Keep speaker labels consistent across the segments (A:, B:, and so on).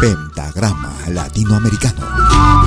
A: Pentagrama Latinoamericano.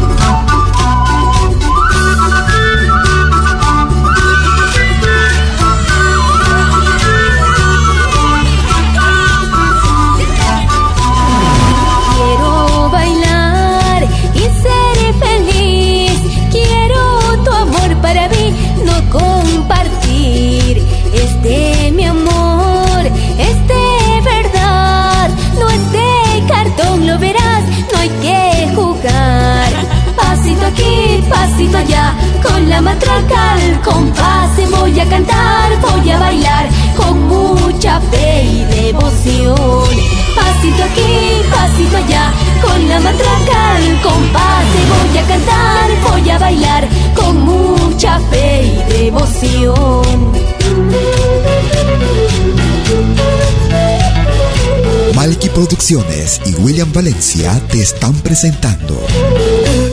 B: Pasito allá, con la matraca al compás voy a cantar, voy a bailar con mucha fe y devoción. Pasito aquí, pasito allá, con la matraca al compás voy a cantar, voy a bailar con mucha fe y devoción.
A: Malky Producciones y William Valencia te están presentando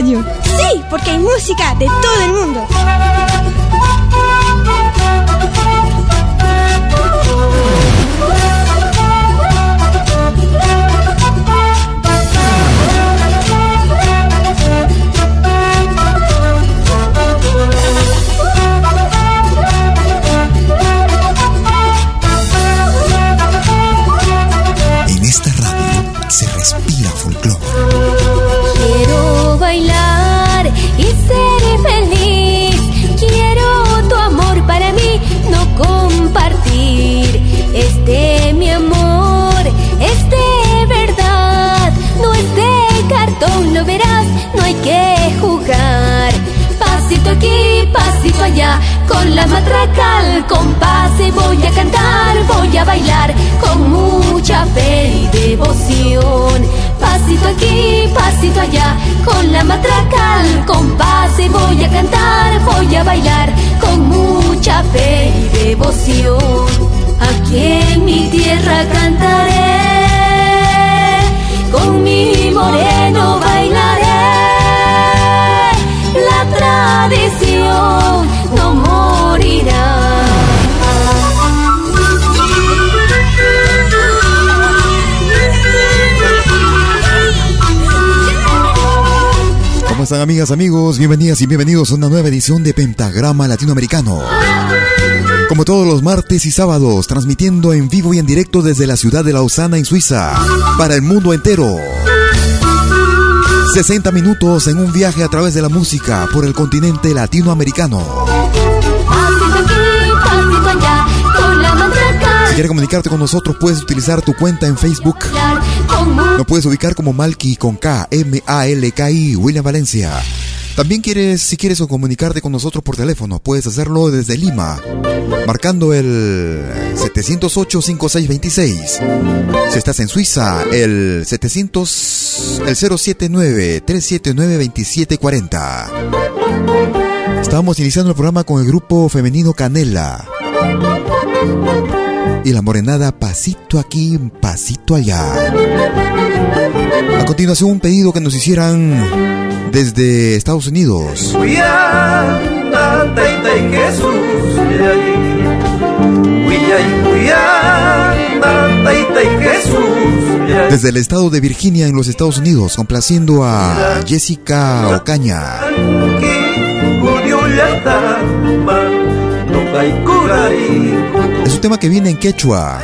C: Sí, porque hay música de todo el mundo.
A: En esta radio se respira folclore.
B: Quiero bailar y ser feliz. Quiero tu amor para mí, no compartir. Este mi amor, este verdad, no es de cartón, lo verás, no hay que jugar. Pasito aquí, pasito allá, con la matraca al compás voy a cantar, voy a bailar con mucha fe y devoción. Pasito aquí, pasito allá, con la matraca al compás voy a cantar, voy a bailar con mucha fe y devoción. Aquí en mi tierra cantaré, con mi moreno
A: amigas, amigos? Bienvenidas y bienvenidos a una nueva edición de Pentagrama Latinoamericano. Como todos los martes y sábados, transmitiendo en vivo y en directo desde la ciudad de Lausana, en Suiza, para el mundo entero. 60 minutos en un viaje a través de la música por el continente latinoamericano. Si quieres comunicarte con nosotros, puedes utilizar tu cuenta en Facebook. Nos puedes ubicar como Malky con K, M, A, L, K, I, William Valencia. También quieres, si quieres comunicarte con nosotros por teléfono, puedes hacerlo desde Lima, marcando el 708-5626. Si estás en Suiza, el 700, el 079-379-2740. Estábamos iniciando el programa con el grupo femenino Canela. Y la morenada pasito aquí, pasito allá. A continuación un pedido que nos hicieran desde Estados Unidos. Desde el estado de Virginia en los Estados Unidos, complaciendo a Jessica Ocaña. Es un tema que viene en quechua.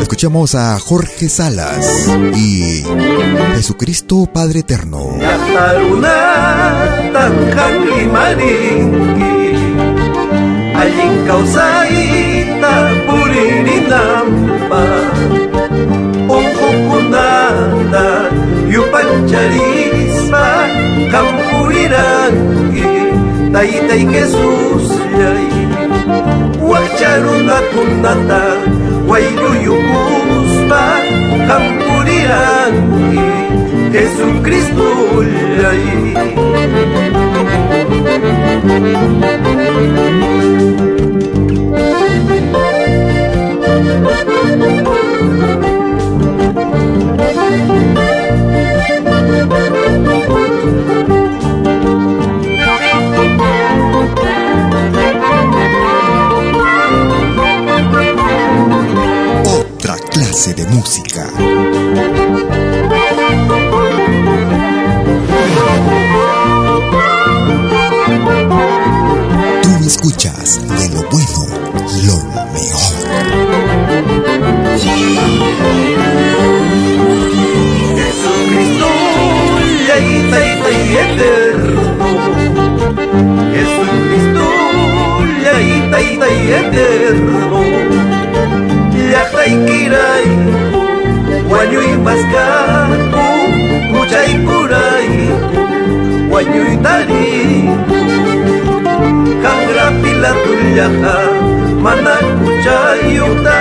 A: Escuchamos a Jorge Salas y Jesucristo Padre Eterno.
D: Yupancharispa Kampurirangi Taitai Jesús yay Wakcharuna kunata Wayruyukuspa Kampurirangi Jesucristo
A: clase de música. Tú escuchas de lo bueno, lo mejor.
D: Jesucristo, tay, tay, eterno. Jesucristo, tay, tay, eterno. Guanyuy maskaku, muchay kuray, guanyuy tari. Kangra pila tulyaha, mana kuchayuta,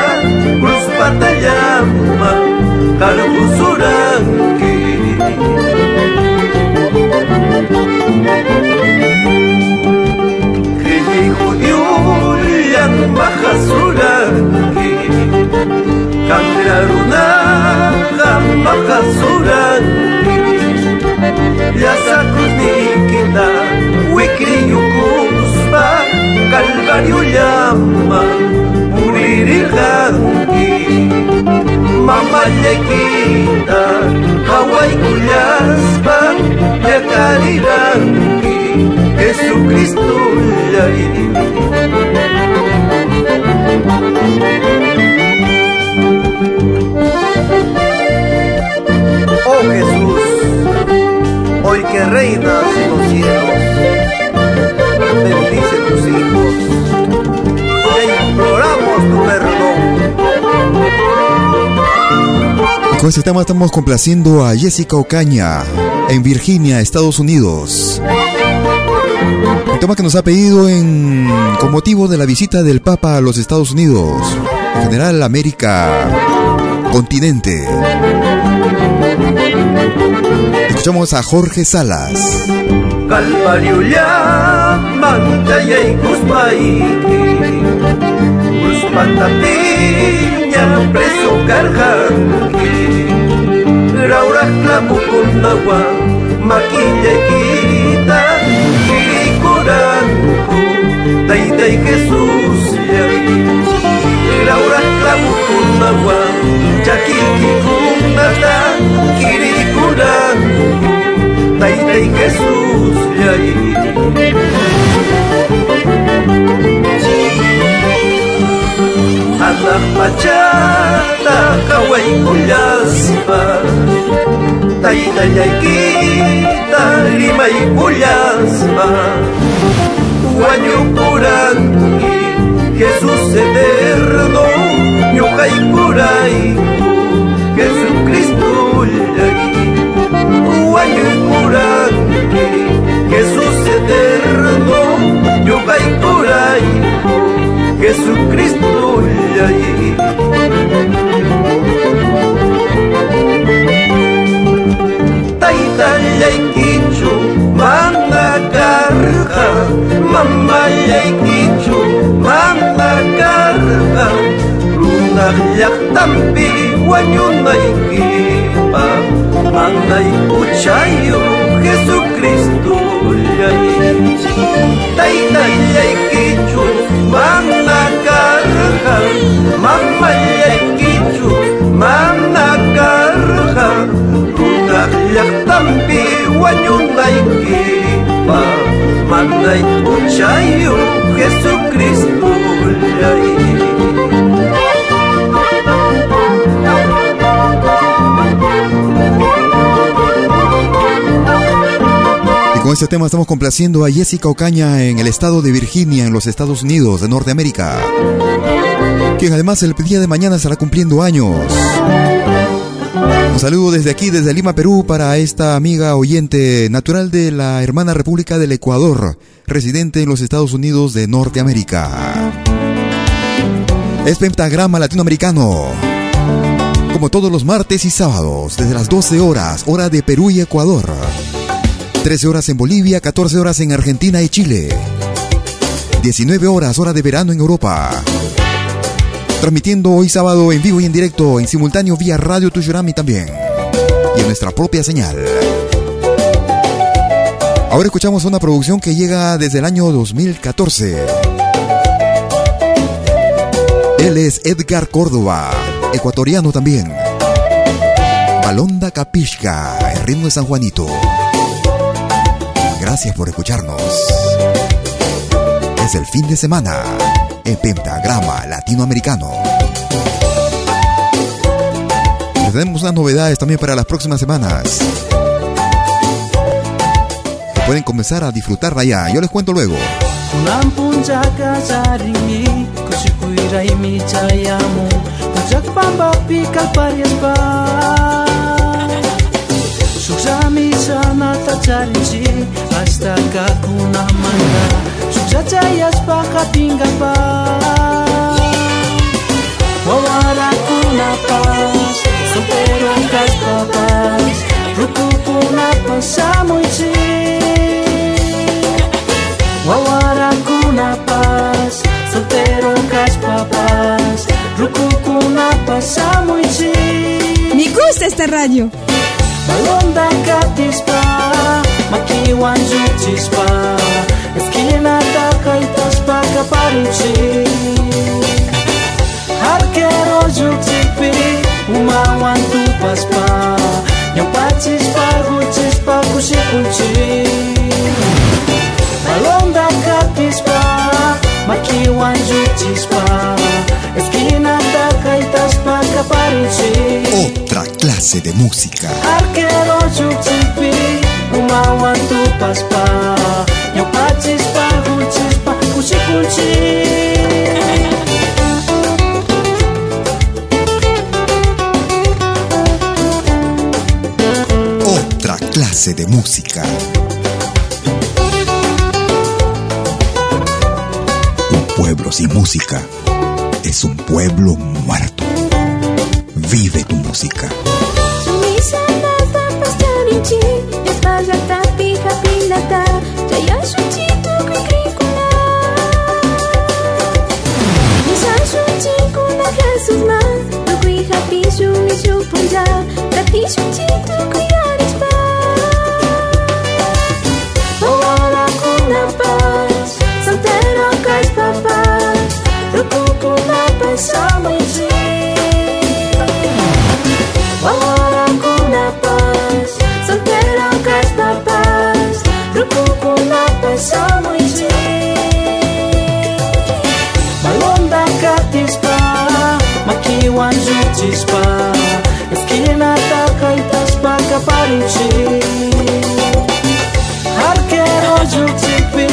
D: cruz patayama, karbusuranki. Hili judiyuyan mahasuranki, kangra runaha mahasuranki. Yasakus nikita, wikriyukuspa, calvario llama, muririrjanki. Mamalekita, Hawaii kuyaspa, yakariranki, Jesucristo yay. Jesús, hoy que reinas en los cielos, bendice tus hijos, te imploramos tu perdón.
A: Con este tema estamos complaciendo a Jessica Ocaña en Virginia, Estados Unidos. Un tema que nos ha pedido en, con motivo de la visita del Papa a los Estados Unidos, en general América, continente. Escuchamos a Jorge Salas.
D: Calvario llaman tayay kuspaiki Kuspantatiña preso carjanki Raurak tlapukundawa maquilla quita Anak pachata kaway kulyaspa Taytayay kita limay kulyaspa Wanyukuranki Jesús eterno Ñukay kuray Jesucristo llay Taytayaykichu mana karqa Mamayaykichu mana karqa Runaq llaqtampi wañunaykipa Manay uchayo Jesucristo llay Taytayaykichu mana karqa Mamayaykichu
A: con este tema estamos complaciendo a Jessica Ocaña en el estado de Virginia, en los Estados Unidos de Norteamérica. Quien además el día de mañana estará cumpliendo años. Un saludo desde aquí, desde Lima, Perú, para esta amiga oyente natural de la hermana República del Ecuador, residente en los Estados Unidos de Norteamérica. Es Pentagrama Latinoamericano. Como todos los martes y sábados, desde las 12 horas, hora de Perú y Ecuador. 13 horas en Bolivia, 14 horas en Argentina y Chile. 19 horas, hora de verano en Europa. Transmitiendo hoy sábado en vivo y en directo, en simultáneo vía Radio Tushurami también. Y en nuestra propia señal. Ahora escuchamos una producción que llega desde el año 2014. Él es Edgar Córdoba, ecuatoriano también. Balonda Capishka, el ritmo de San Juanito. Gracias por escucharnos. Es el fin de semana en Pentagrama Latinoamericano. Tenemos unas novedades también para las próximas semanas. Pueden comenzar a disfrutarla ya. Yo les cuento luego.
E: Sana Hasta kakuna manda Suksa cayaspa kapingapa Wawara kuna pas Soltero kas papas Ruku kuna pasamuici Wawara kuna paz, soltero kas papas, ruku kuna pasamuichi.
F: Me gusta esta radio.
E: Balonda katispa, makiwan jutispa, esquina da kaitaspa kaparuchi. Harkero jutipi, umawan tu paspa, yang pacispa, hucispa, kusikunci. Balonda katispa, makiwan jutispa, esquina da kaitaspa kaparuchi.
A: Otra clase de música.
E: Arquero jutipi, umawan tu paspa,
A: Otra clase de música. Un pueblo sin música es un pueblo muerto. Vive tu música.
C: Resusma, Lugui, Rapicho, Michu, Punja, Rapicho, Paz. Boa, Lacuna, Paz, Santero, Cais, Papaz, Rucucu,
E: chispa Eskinataka itashpaka paruchi Harkero juxipi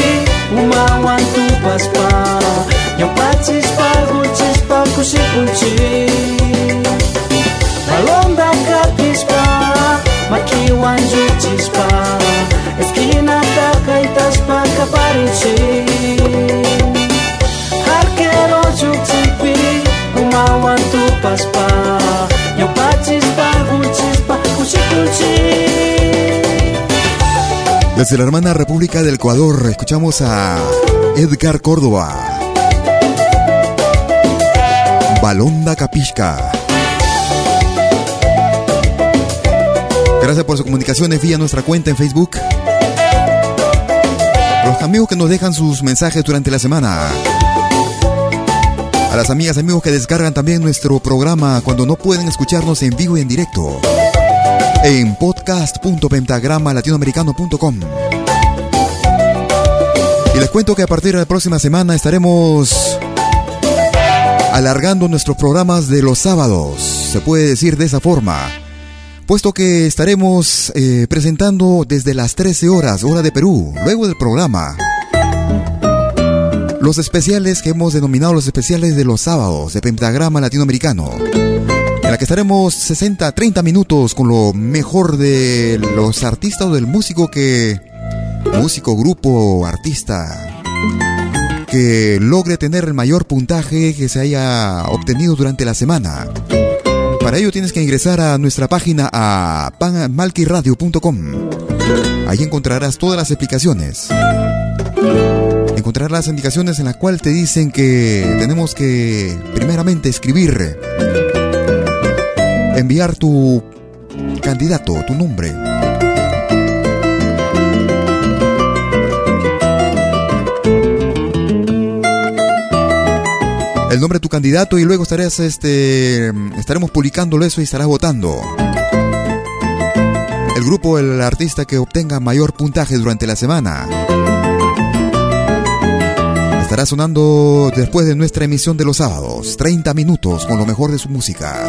E: Umawan tupaspa Yang pachispa guchispa kusipunchi Balonda Esquina Makiwan juchispa Eskinataka itashpaka paruchi Harkero uma Umawan tupaspa
A: Desde la hermana República del Ecuador escuchamos a Edgar Córdoba. Balonda Capisca. Gracias por sus comunicaciones vía nuestra cuenta en Facebook. Los amigos que nos dejan sus mensajes durante la semana. A las amigas y amigos que descargan también nuestro programa cuando no pueden escucharnos en vivo y en directo en podcast.pentagrama-latinoamericano.com. Y les cuento que a partir de la próxima semana estaremos alargando nuestros programas de los sábados, se puede decir de esa forma, puesto que estaremos eh, presentando desde las 13 horas, hora de Perú, luego del programa. Los especiales que hemos denominado los especiales de los sábados de Pentagrama Latinoamericano en la que estaremos 60, 30 minutos con lo mejor de los artistas o del músico que... Músico, grupo, artista que logre tener el mayor puntaje que se haya obtenido durante la semana. Para ello tienes que ingresar a nuestra página a malquiradio.com. Ahí encontrarás todas las explicaciones. Encontrarás las indicaciones en las cuales te dicen que tenemos que primeramente escribir enviar tu candidato, tu nombre. El nombre de tu candidato y luego estarás, este, estaremos publicándolo eso y estarás votando. El grupo, el artista que obtenga mayor puntaje durante la semana. Estará sonando después de nuestra emisión de los sábados, 30 minutos con lo mejor de su música.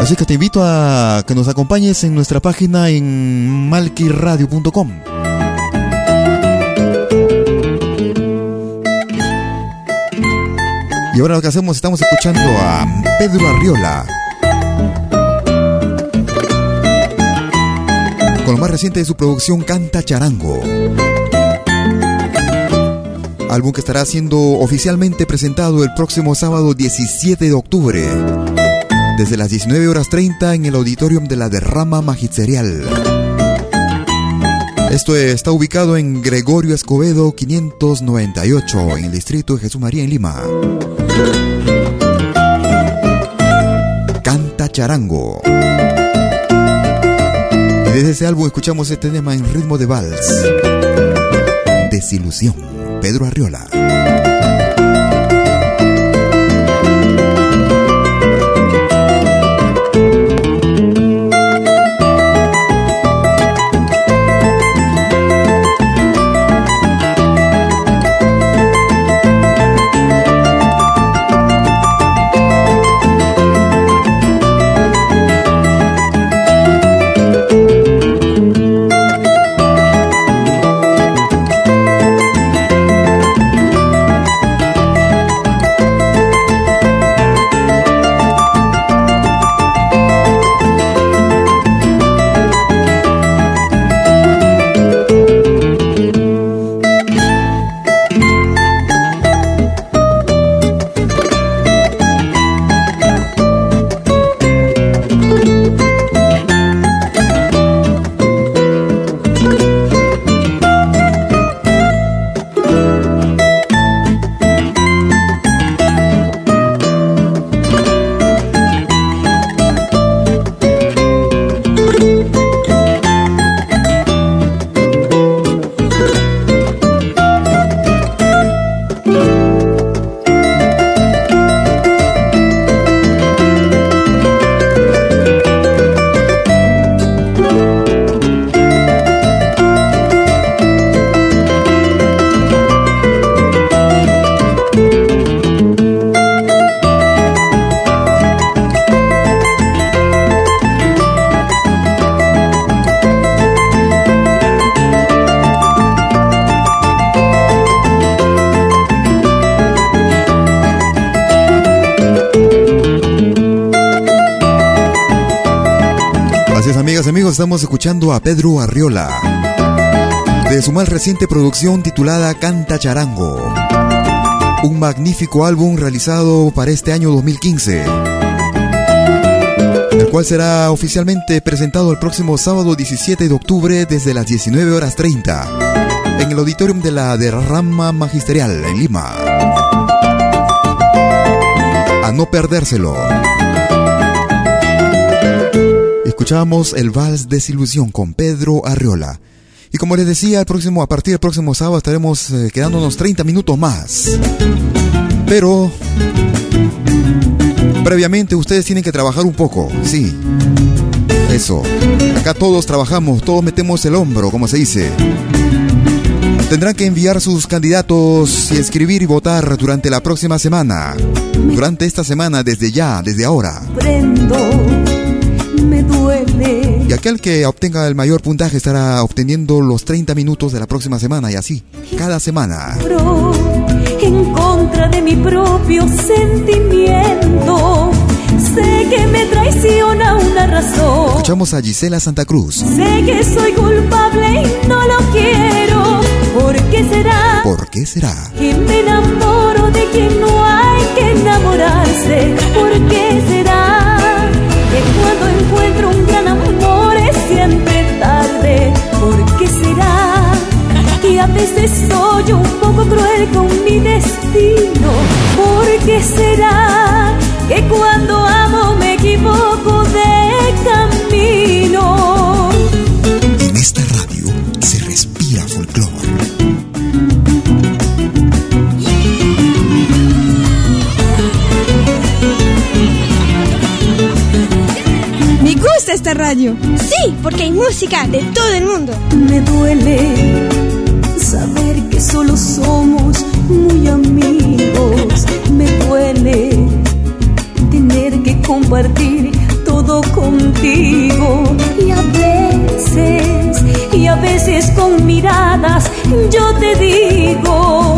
A: Así que te invito a que nos acompañes en nuestra página en malquiradio.com. Y ahora lo que hacemos, estamos escuchando a Pedro Arriola. Lo más reciente de su producción Canta Charango. Álbum que estará siendo oficialmente presentado el próximo sábado 17 de octubre desde las 19 horas 30 en el auditorium de la Derrama Magisterial. Esto está ubicado en Gregorio Escobedo 598 en el distrito de Jesús María en Lima. Canta Charango. Desde ese álbum escuchamos este tema en ritmo de vals. Desilusión. Pedro Arriola. Estamos escuchando a Pedro Arriola de su más reciente producción titulada Canta Charango. Un magnífico álbum realizado para este año 2015, el cual será oficialmente presentado el próximo sábado 17 de octubre desde las 19 horas 30 en el auditorium de la Derrama Magisterial en Lima. A no perdérselo. Escuchamos el Vals Desilusión con Pedro Arriola. Y como les decía, el próximo, a partir del próximo sábado estaremos eh, quedándonos 30 minutos más. Pero previamente ustedes tienen que trabajar un poco, sí. Eso. Acá todos trabajamos, todos metemos el hombro, como se dice. Tendrán que enviar sus candidatos y escribir y votar durante la próxima semana. Durante esta semana, desde ya, desde ahora.
B: me duele
A: y aquel que obtenga el mayor puntaje estará obteniendo los 30 minutos de la próxima semana y así, cada semana.
B: En contra de mi propio sentimiento, sé que me traiciona una razón.
A: Escuchamos a Gisela Santa Cruz.
B: Sé que soy culpable y no lo quiero. ¿Por qué será?
A: ¿Por qué será?
B: Que me enamoro de quien no hay que enamorarse. ¿Por qué será? ¿Por qué será que a veces soy un poco cruel con mi destino? ¿Por qué será que cuando amo me equivoco
A: esta radio.
F: Sí, porque hay música de todo el mundo.
B: Me duele saber que solo somos muy amigos. Me duele tener que compartir todo contigo. Y a veces, y a veces con miradas yo te digo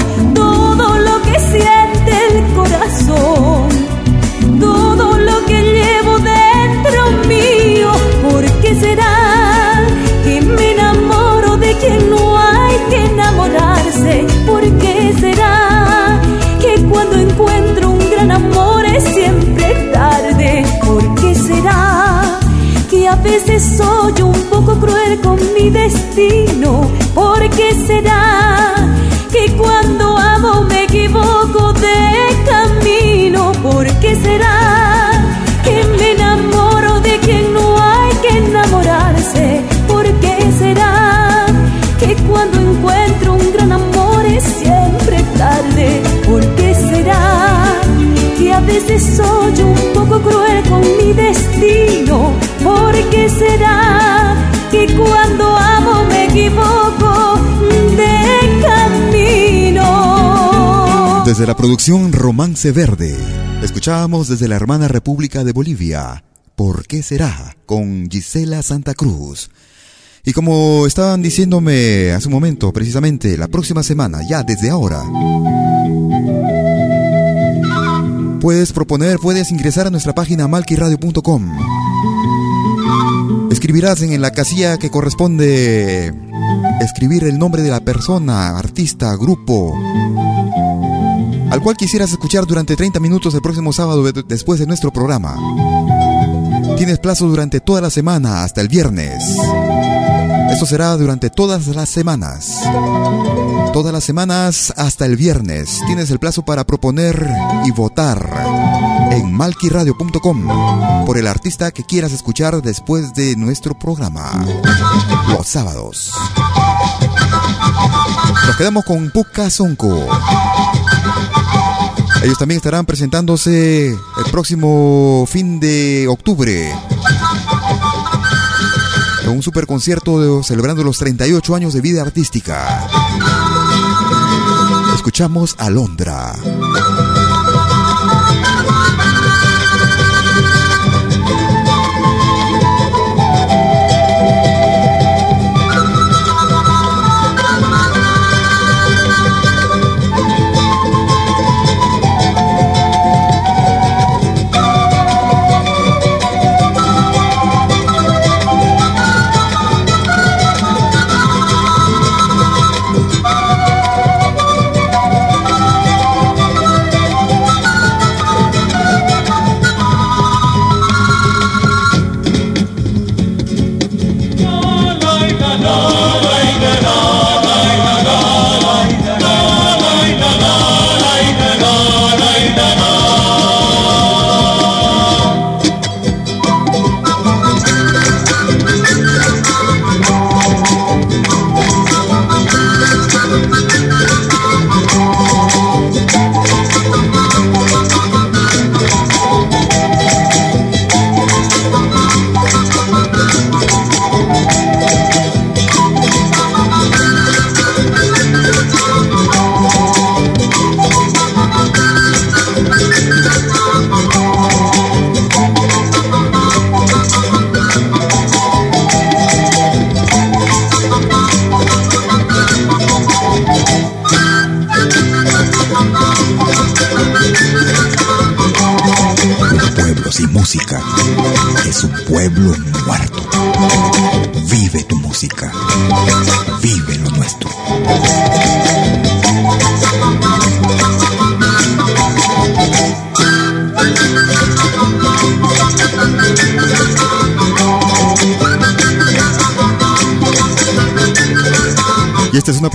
B: veces soy un poco cruel con mi destino? ¿Por qué será que cuando amo me equivoco de camino? ¿Por qué será que me enamoro de quien no enamorarse. ¿Por qué será que cuando encuentro un gran amor es siempre tarde? ¿Por qué será que a veces soy un será que cuando amo me equivoco de camino?
A: Desde la producción Romance Verde, escuchábamos desde la hermana República de Bolivia ¿Por qué será? con Gisela Santa Cruz. Y como estaban diciéndome hace un momento, precisamente, la próxima semana, ya desde ahora, puedes proponer, puedes ingresar a nuestra página malquiradio.com. Escribirás en la casilla que corresponde escribir el nombre de la persona, artista, grupo, al cual quisieras escuchar durante 30 minutos el próximo sábado después de nuestro programa. Tienes plazo durante toda la semana hasta el viernes. Esto será durante todas las semanas. Todas las semanas hasta el viernes. Tienes el plazo para proponer y votar en malquiradio.com por el artista que quieras escuchar después de nuestro programa. Los sábados. Nos quedamos con Puka Sonko. Ellos también estarán presentándose el próximo fin de octubre. En un super concierto celebrando los 38 años de vida artística. Escuchamos a Londra.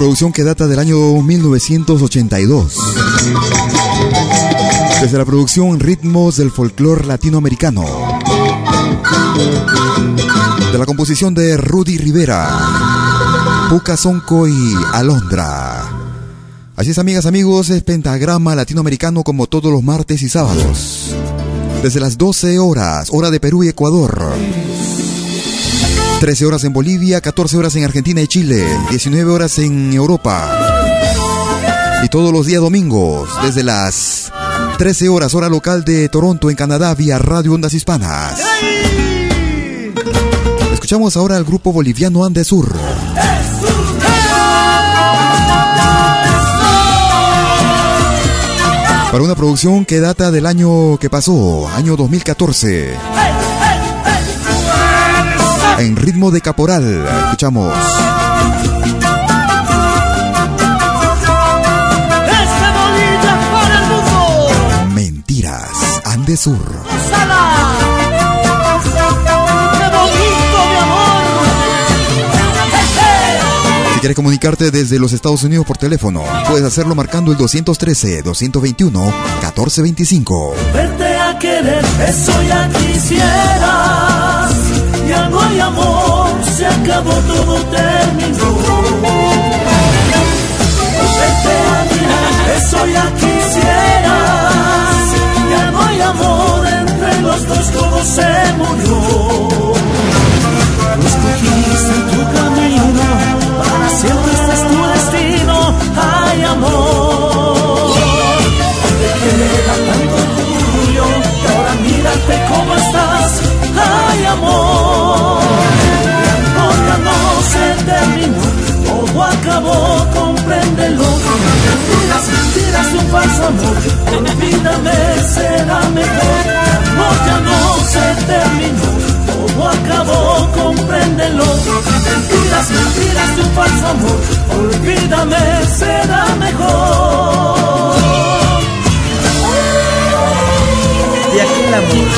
A: Producción que data del año 1982. Desde la producción Ritmos del Folclor Latinoamericano. De la composición de Rudy Rivera, Puca Sonco y Alondra. Así es, amigas, amigos, es Pentagrama Latinoamericano como todos los martes y sábados. Desde las 12 horas, hora de Perú y Ecuador. 13 horas en Bolivia, 14 horas en Argentina y Chile, 19 horas en Europa. Y todos los días domingos, desde las 13 horas hora local de Toronto en Canadá vía Radio Ondas Hispanas. Escuchamos ahora al grupo boliviano Andesur. Para una producción que data del año que pasó, año 2014. En ritmo de caporal, escuchamos. Mentiras, Andesur. Si quieres comunicarte desde los Estados Unidos por teléfono, puedes hacerlo marcando el 213-221-1425.
G: Verte a querer, eso ya quisieras. Ya no hay amor, se acabó, todo terminó. Verte a mirar, eso ya quisieras. Ya no hay amor, entre los dos todo se murió. Escogiste tu camino, para siempre este es tu destino. Hay amor. Te queda tanto orgullo, y ahora mírate cómo estás. Hay amor. Amor, olvídame, será mejor. Amor ya no se terminó, todo acabó, compréndelo. Mentiras, mentiras de un falso amor, olvídame, será mejor.
H: De aquel amor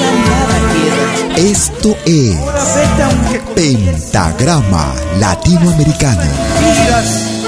H: ya nada queda.
A: Esto es Pentagrama Latinoamericano.
H: conspiras.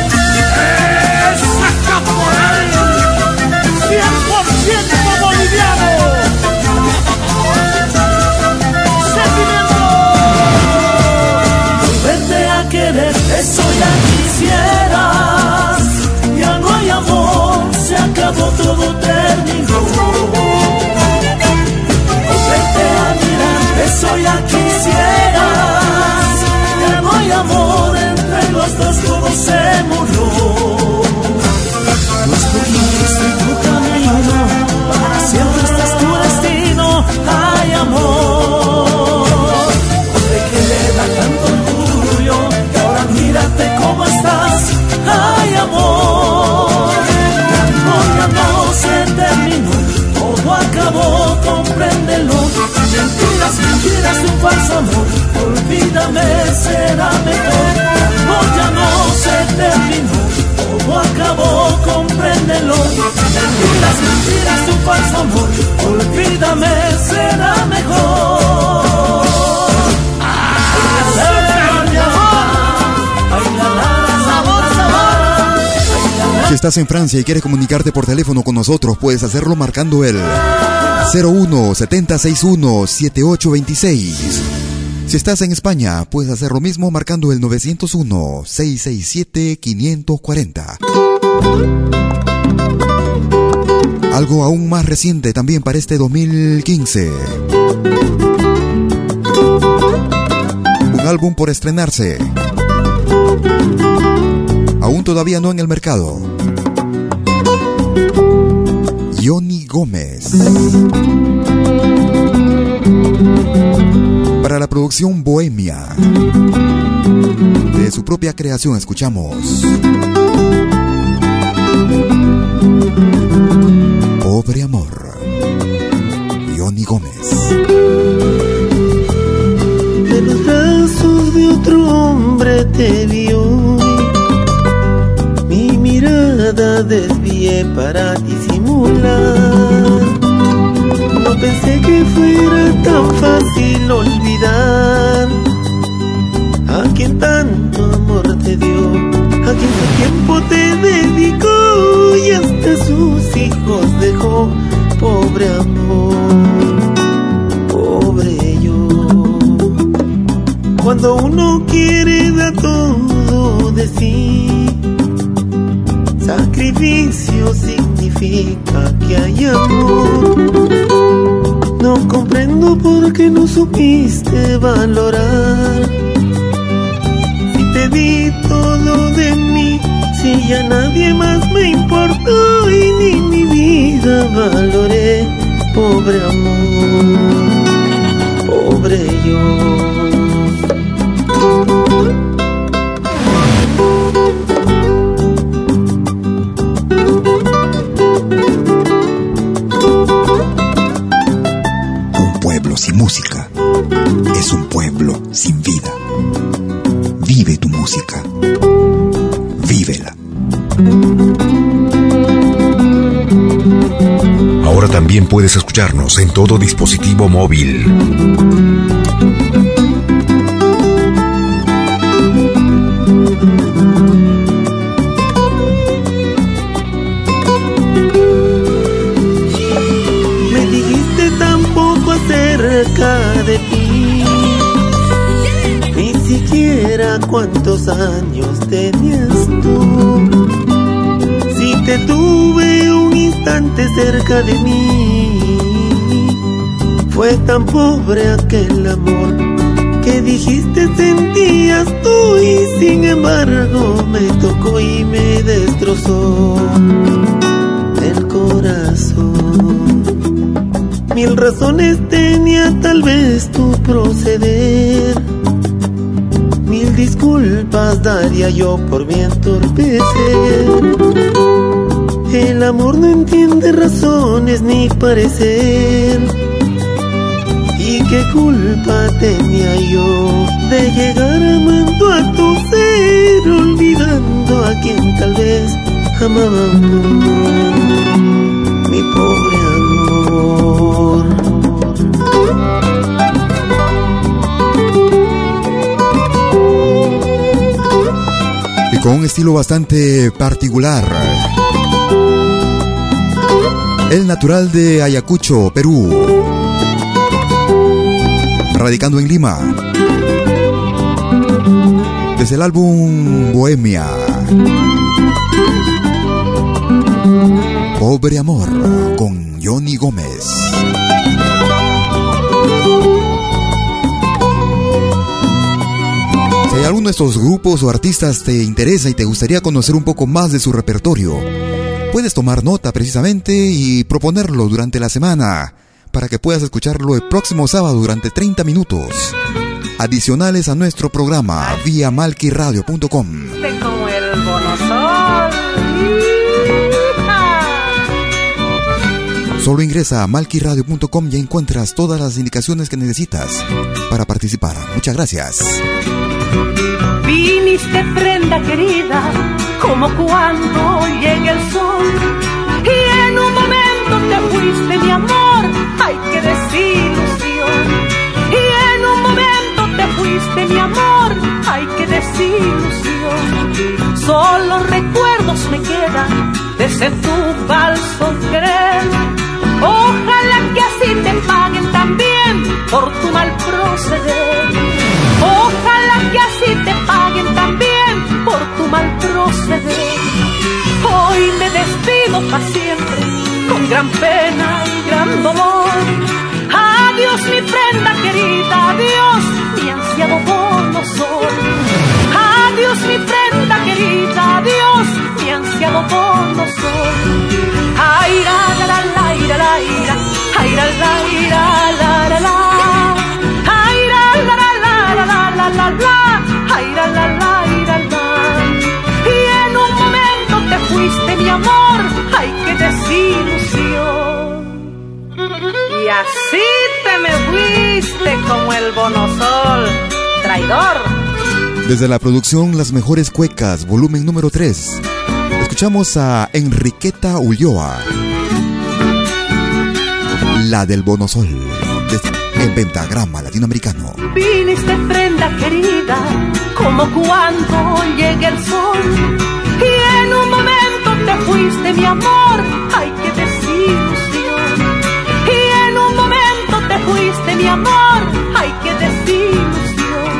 G: Falso amor, olvídame, será mejor. Amor ya no se terminó, todo acabó, compréndelo. Mentiras, mentiras un falso amor, olvídame, será mejor.
A: Si estás en Francia y quieres comunicarte por teléfono con nosotros, puedes hacerlo marcando el 01 7061 7826. Si estás en España, puedes hacer lo mismo marcando el 901 667 540. Algo aún más reciente también para este 2015. Un álbum por estrenarse. Aún todavía no en el mercado. Johnny Gómez. Para la producción Bohemia. De su propia creación escuchamos. Pobre amor. Johnny Gómez.
I: De los brazos de otro hombre te vi Mi mirada desvié para No pensé que fuera tan fácil olvidar a quien tanto amor te dio, a quien su tiempo te dedicó y hasta sus hijos dejó. Pobre amor, pobre yo. Cuando uno quiere dar todo de sí, sacrificio significa que hay amor. No comprendo por qué no supiste valorar. Si te di todo de mí, si ya nadie más me importó y ni mi vida valoré, pobre amor, pobre yo.
A: Pueblo sin vida. Vive tu música. Vívela.
G: Ahora también puedes escucharnos en todo dispositivo móvil.
I: Cuántos años tenías tú. Si te tuve un instante cerca de mí, fue tan pobre aquel amor que dijiste sentías tú y sin embargo me tocó y me destrozó el corazón. Mil razones tenía tal vez tu proceder. Disculpas daría yo por mi entorpecer. El amor no entiende razones ni parecer. ¿Y qué culpa tenía yo de llegar amando a tu ser, olvidando a quien tal vez amaba mi pobre
A: y con un estilo bastante particular. El natural de Ayacucho, Perú. Radicando en Lima. Desde el álbum Bohemia. Pobre Amor con Johnny Gómez. Hay alguno de estos grupos o artistas te interesa y te gustaría conocer un poco más de su repertorio, puedes tomar nota precisamente y proponerlo durante la semana para que puedas escucharlo el próximo sábado durante 30 minutos. Adicionales a nuestro programa vía malquiradio.com. Solo ingresa a malquiradio.com y encuentras todas las indicaciones que necesitas para participar. Muchas gracias.
J: Viniste prenda querida, como cuando llega el sol. Y en un momento te fuiste mi amor, ay qué desilusión. Y en un momento te fuiste mi amor, ay qué desilusión. Solo recuerdos me quedan de ese tu falso querer Ojalá que así te paguen también por tu mal proceder. Ojalá que así te paguen también por tu mal proceder. Hoy me despido para siempre, con gran pena y gran dolor. Adiós mi prenda querida, adiós mi ansiado bono sol. Adiós mi prenda querida, adiós mi ansiado bono sol. Aira, la, la, la, ira, la, ira, aira, la, ira, la, la, la. Aira, la, la, la, la, la, la, la, aira, la, la, ira, la. Y en un momento te fuiste, mi amor, ay, qué desilusión. Y así te me fuiste como el bonosol, traidor.
A: Desde la producción Las Mejores Cuecas, volumen número 3 escuchamos a Enriqueta Ulloa, la del bonosol, en pentagrama latinoamericano.
J: Viniste prenda querida, como cuando llegue el sol, y en un momento te fuiste mi amor, ay qué desilusión. Y en un momento te fuiste mi amor, ay qué desilusión.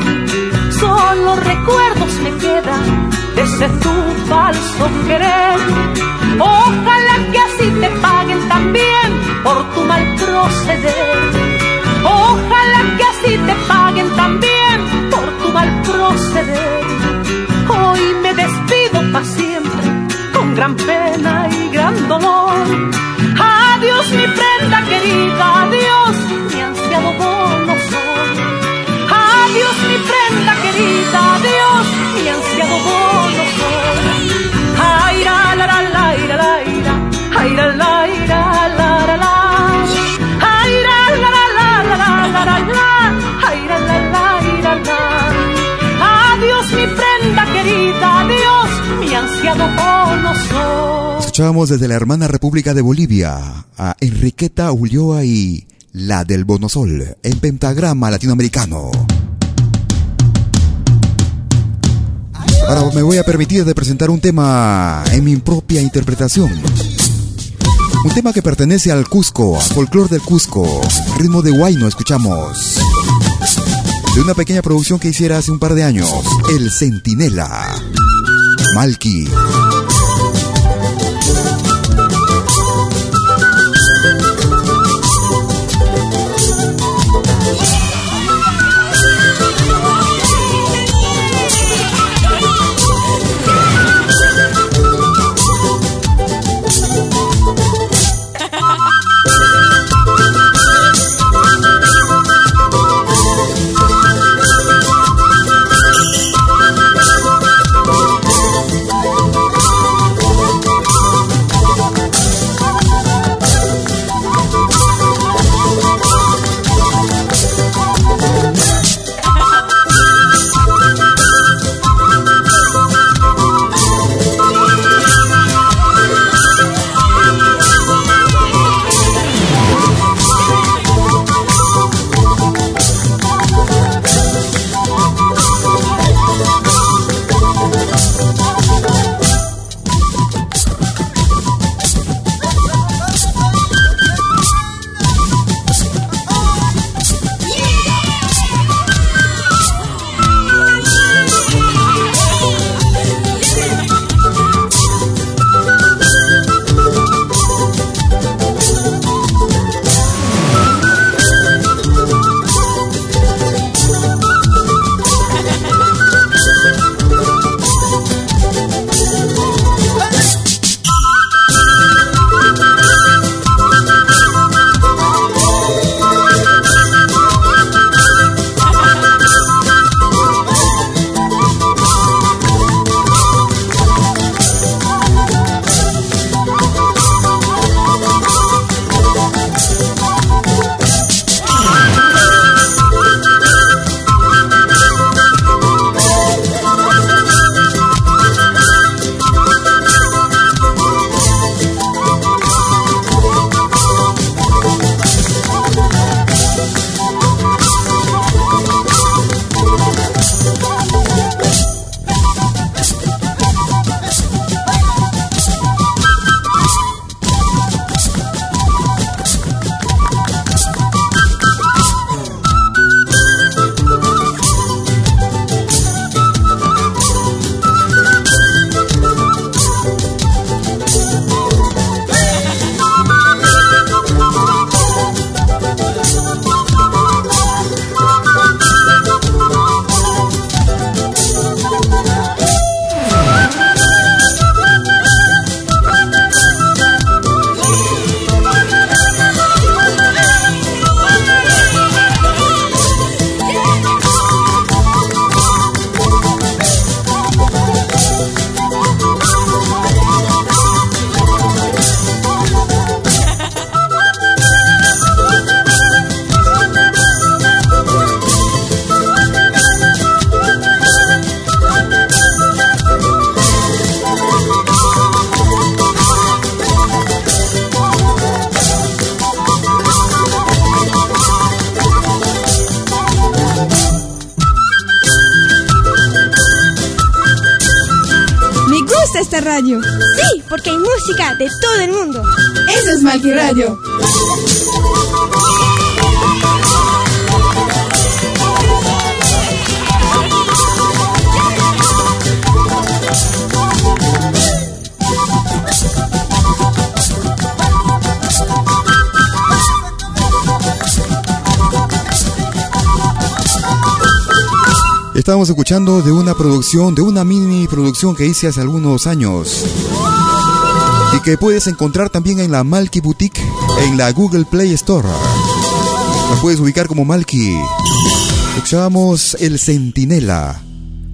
J: Solo recuerdos me quedan de ese tu falso querer. Ojalá que así te paguen también por tu mal proceder. Ojalá que así te paguen también por tu mal proceder. Hoy me despido para siempre, con gran pena y gran dolor. Adiós mi prenda querida, adiós mi ansiado bono Adiós mi prenda querida, adiós mi ansiado bono Adiós mi prenda querida, adiós mi ansiado
A: Escuchábamos desde la hermana República de Bolivia a Enriqueta Ulloa y la del Bonosol en pentagrama latinoamericano. Ahora me voy a permitir de presentar un tema en mi propia interpretación. Un tema que pertenece al Cusco, al folclore del Cusco. Ritmo de Huayno escuchamos. De una pequeña producción que hiciera hace un par de años. El Centinela. Malky.
F: Radio.
A: Estamos escuchando de una producción, de una mini producción que hice hace algunos años. Que puedes encontrar también en la Malky Boutique, en la Google Play Store. Nos puedes ubicar como Malky. Escuchábamos El Centinela,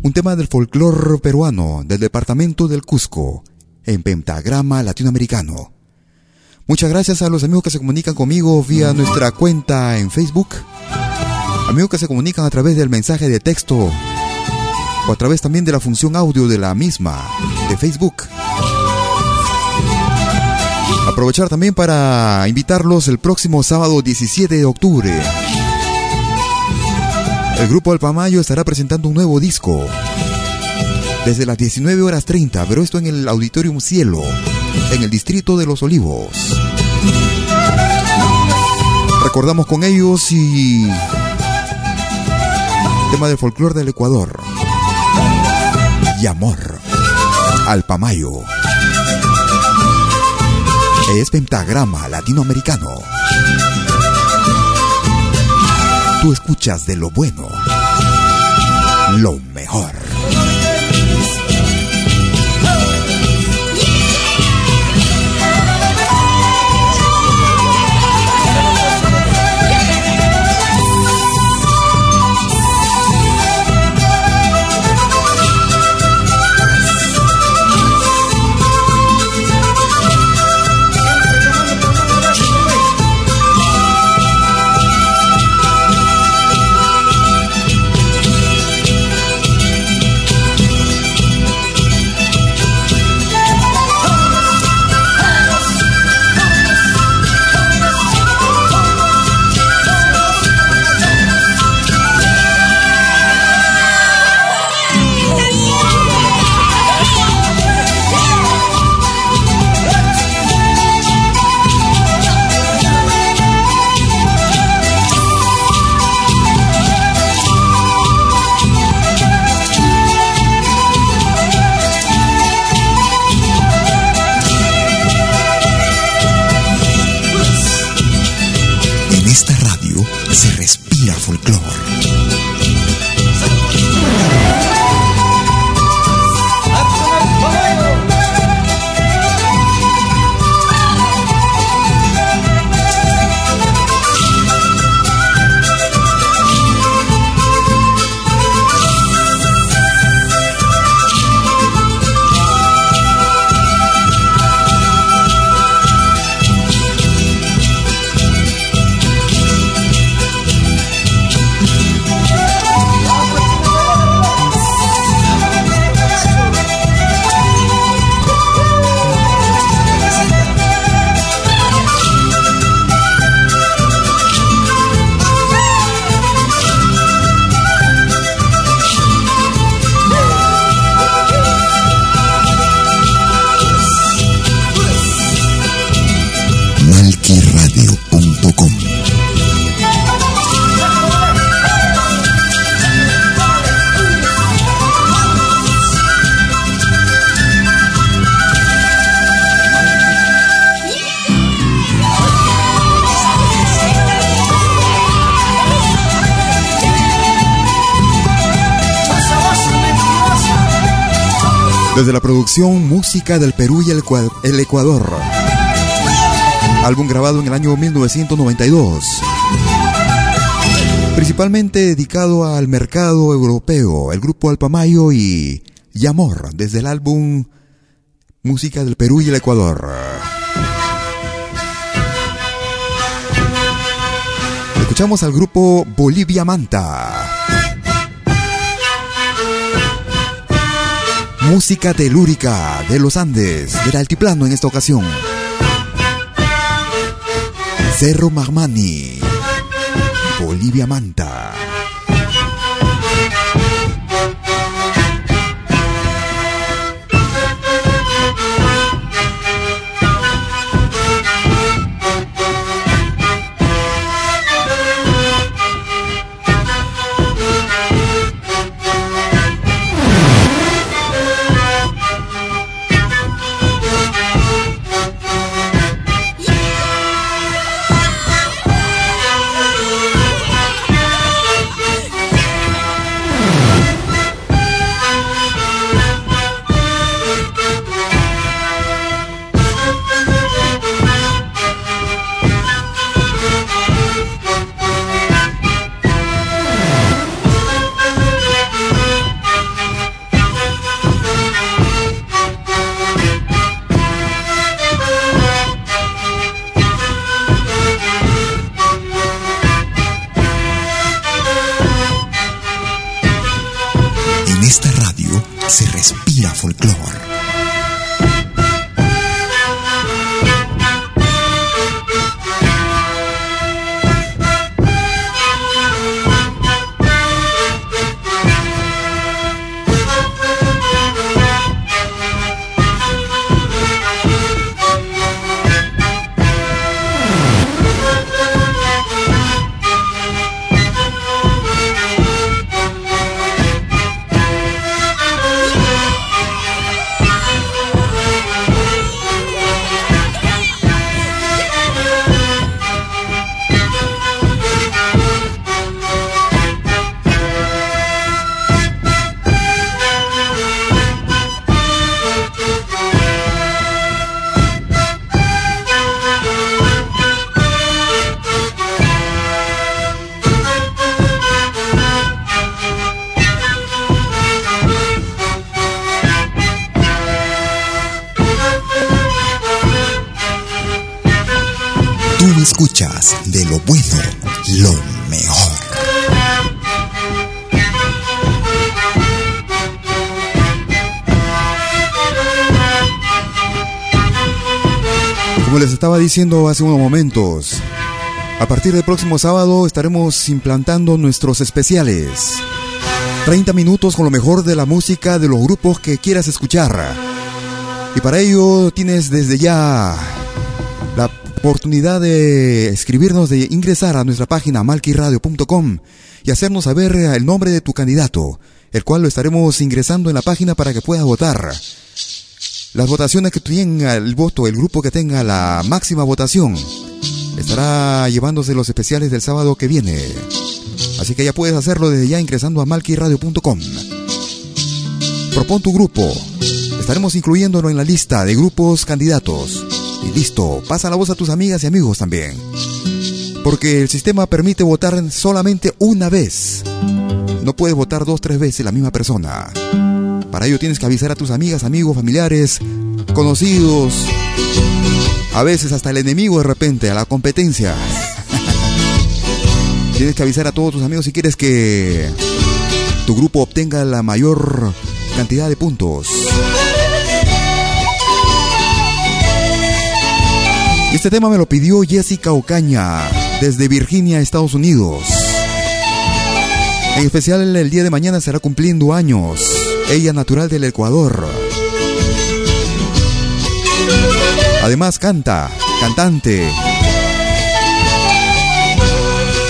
A: un tema del folclore peruano del departamento del Cusco, en pentagrama latinoamericano. Muchas gracias a los amigos que se comunican conmigo vía nuestra cuenta en Facebook Amigos que se comunican a través del mensaje de texto o a través también de la función audio de la misma, de Facebook. Aprovechar también para invitarlos el próximo sábado 17 de octubre. El grupo Alpamayo estará presentando un nuevo disco desde las 19 horas 30, pero esto en el Auditorium Cielo, en el distrito de Los Olivos. Recordamos con ellos y tema del folclore del Ecuador. Y amor. Alpamayo. Es pentagrama latinoamericano. Tú escuchas de lo bueno, lo mejor. Desde la producción Música del Perú y el, Ecuador. Álbum grabado en el año 1992. Principalmente dedicado al mercado europeo, el grupo Alpamayo y Yamor, desde el álbum Música del Perú y el Ecuador. Escuchamos al grupo Bolivia Manta. Música telúrica de los Andes, del altiplano en esta ocasión. Cerro Marmani, Bolivia Manta. Les estaba diciendo hace unos momentos, a partir del próximo sábado estaremos implantando nuestros especiales. 30 minutos con lo mejor de la música de los grupos que quieras escuchar. Y para ello tienes desde ya la oportunidad de escribirnos, de ingresar a nuestra página malquiradio.com y hacernos saber el nombre de tu candidato, el cual lo estaremos ingresando en la página para que puedas votar. Las votaciones que tenga el voto, el grupo que tenga la máxima votación, estará llevándose los especiales del sábado que viene. Así que ya puedes hacerlo desde ya ingresando a malquiradio.com. Propon tu grupo. Estaremos incluyéndolo en la lista de grupos candidatos. Y listo, pasa la voz a tus amigas y amigos también. Porque el sistema permite votar solamente una vez. No puedes votar dos, tres veces la misma persona. Para ello tienes que avisar a tus amigas, amigos, familiares, conocidos, a veces hasta el enemigo de repente, a la competencia. tienes que avisar a todos tus amigos si quieres que tu grupo obtenga la mayor cantidad de puntos. Este tema me lo pidió Jessica Ocaña desde Virginia, Estados Unidos. En especial el día de mañana estará cumpliendo años. Ella natural del Ecuador. Además canta, cantante.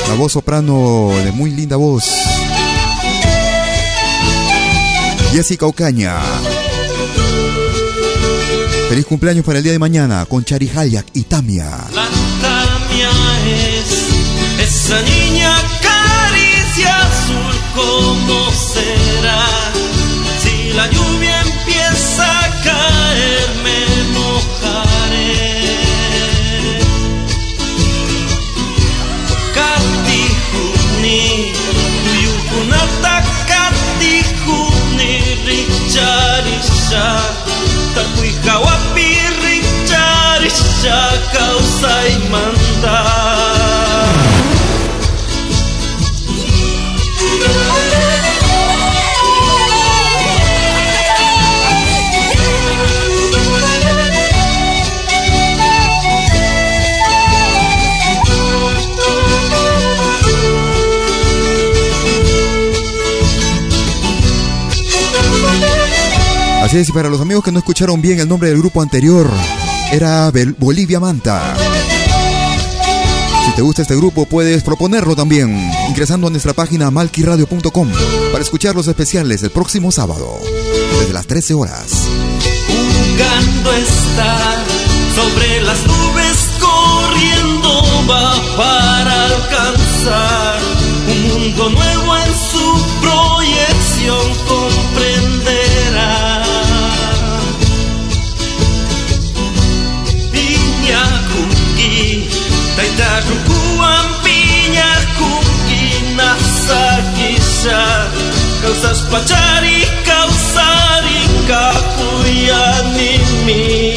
A: La voz soprano de muy linda voz. Jessica Ocaña. Feliz cumpleaños para el día de mañana con Chari Hayak y Tamia.
D: La Tamia es esa niña caricia azul, ¿cómo será?
A: Y para los amigos que no escucharon bien el nombre del grupo anterior, era Bolivia Manta. Si te gusta este grupo, puedes proponerlo también, ingresando a nuestra página malquiradio.com para escuchar los especiales el próximo sábado, desde las 13 horas.
D: Jugando está sobre las nubes, corriendo va para alcanzar un mundo nuevo en su proyección, Kau sas pacari kau saring kakuyani mi.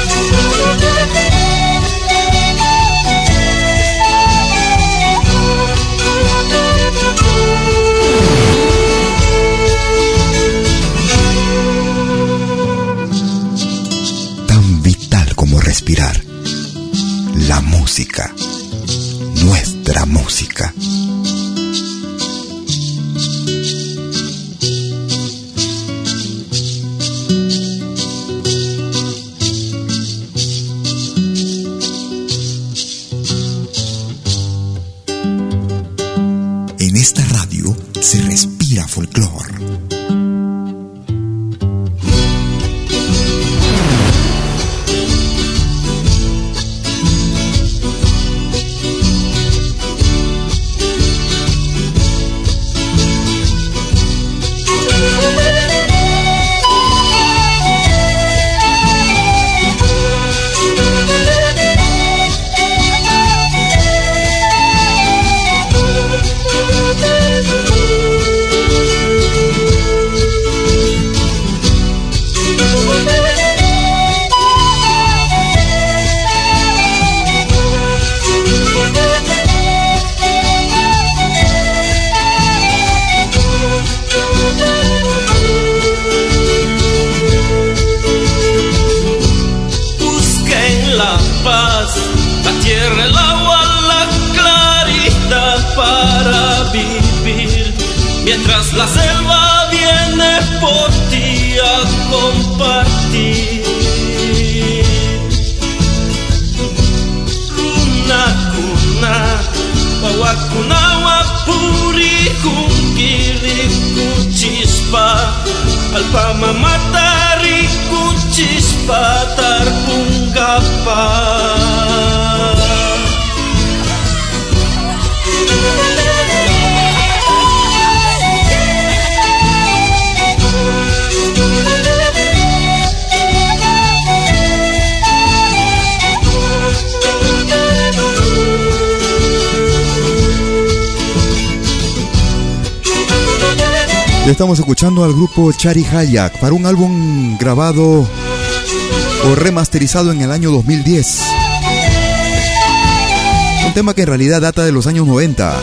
A: Estamos escuchando al grupo Chari Hayak para un álbum grabado o remasterizado en el año 2010. Un tema que en realidad data de los años 90.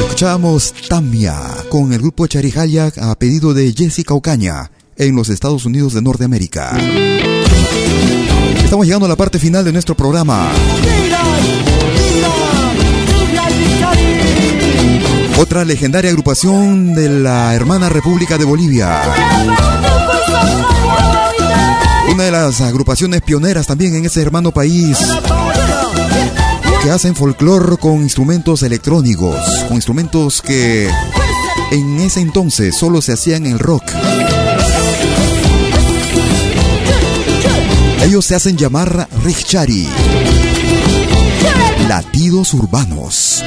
A: Escuchábamos Tamia con el grupo Chari Hayak a pedido de Jessica Ocaña en los Estados Unidos de Norteamérica. Estamos llegando a la parte final de nuestro programa. Otra legendaria agrupación de la hermana República de Bolivia. Una de las agrupaciones pioneras también en ese hermano país. Que hacen folclore con instrumentos electrónicos. Con instrumentos que en ese entonces solo se hacían en rock. Ellos se hacen llamar Richari. Latidos urbanos.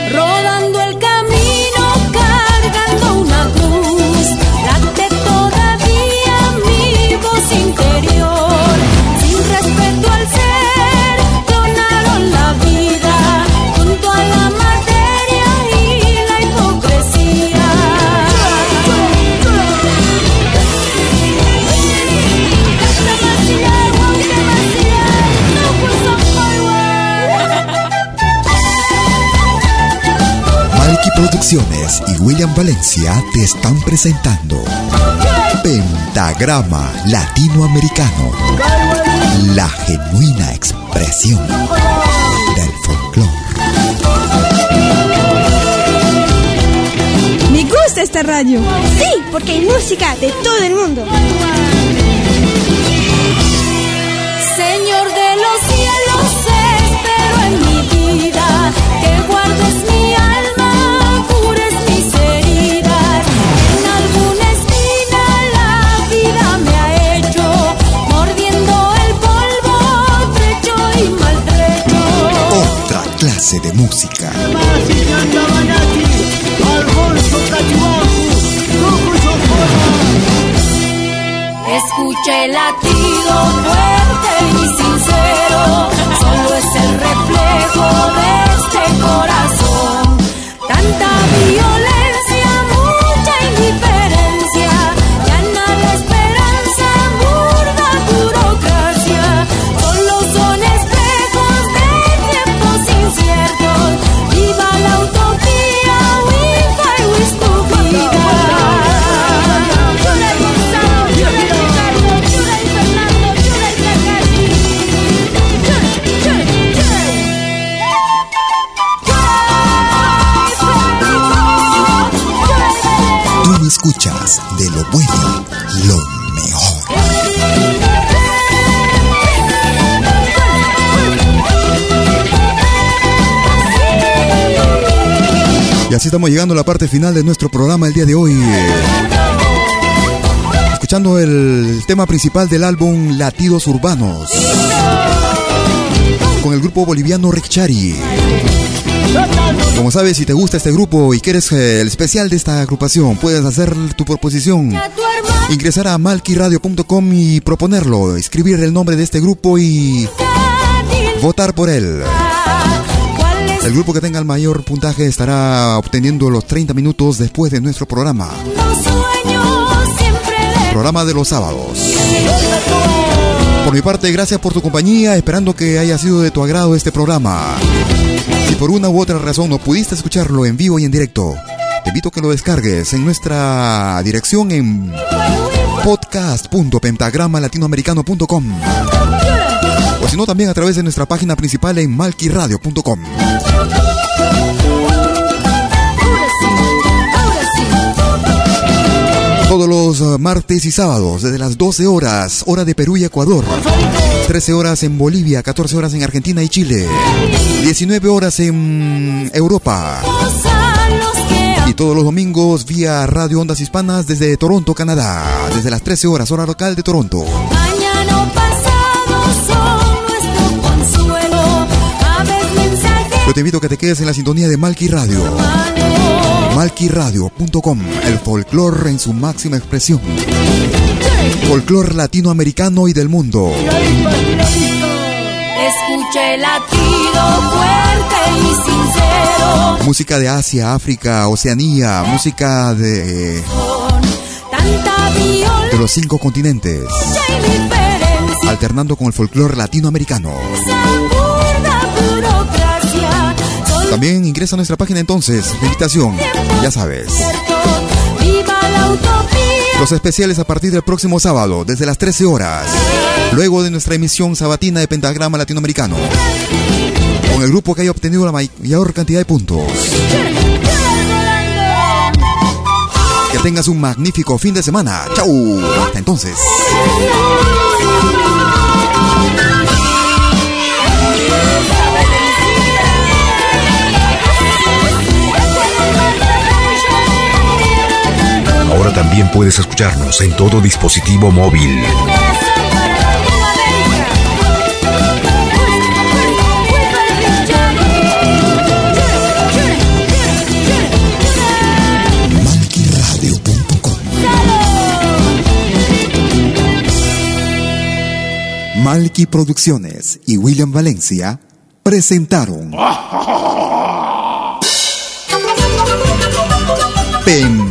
B: Una cruz, late todavía mi voz interior.
A: Producciones y William Valencia te están presentando Pentagrama Latinoamericano, la genuina expresión del folclore.
F: Me gusta esta radio. Sí, porque hay música de todo el mundo.
B: de
A: música.
B: Escucha el latido fuerte y sincero, solo es el reflejo
A: de este corazón. Tanta violencia. Estamos llegando a la parte final de nuestro programa el día de hoy. Escuchando el tema principal del álbum Latidos Urbanos. Con el grupo boliviano Ricchari. Como sabes, si te gusta este grupo y quieres eh, el especial de esta agrupación, puedes hacer tu proposición. Ingresar a malquiradio.com y proponerlo, escribir el nombre de este grupo y votar por él. El grupo que tenga el mayor puntaje estará obteniendo los 30 minutos después de nuestro programa. Programa de los sábados. Por mi parte, gracias por tu compañía, esperando que haya sido de tu agrado este programa. Si por una u otra razón no pudiste escucharlo en vivo y en directo, te invito a que lo descargues en nuestra dirección en podcast.pentagramalatinoamericano.com o si no también a través de nuestra página principal en malquiradio.com. Todos los eh, martes y sábados, desde las 12 horas, hora de Perú y Ecuador. 13 horas en Bolivia, 14 horas en Argentina y Chile. 19 horas en Europa. Y todos los domingos vía Radio Ondas Hispanas desde Toronto, Canadá. Desde las 13 horas, hora local de Toronto. Yo te invito a que te quedes en la sintonía de Malky Radio. Malquiradio.com, el folclore en su máxima expresión. Folclore latinoamericano y del mundo.
C: Escuche el latido fuerte y sincero.
A: Música de Asia, África, Oceanía, música de. de los cinco continentes. Alternando con el folclore latinoamericano. También ingresa a nuestra página entonces de invitación, ya sabes. Los especiales a partir del próximo sábado, desde las 13 horas, luego de nuestra emisión sabatina de Pentagrama Latinoamericano, con el grupo que haya obtenido la mayor cantidad de puntos. Que tengas un magnífico fin de semana. Chau. Hasta entonces.
G: Ahora también puedes escucharnos en todo dispositivo móvil.
A: Malky Producciones y William Valencia presentaron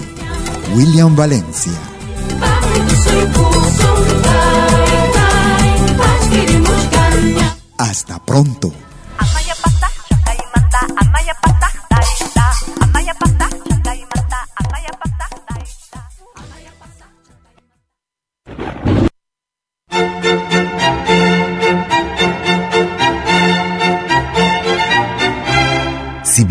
A: William Valencia. Hasta pronto.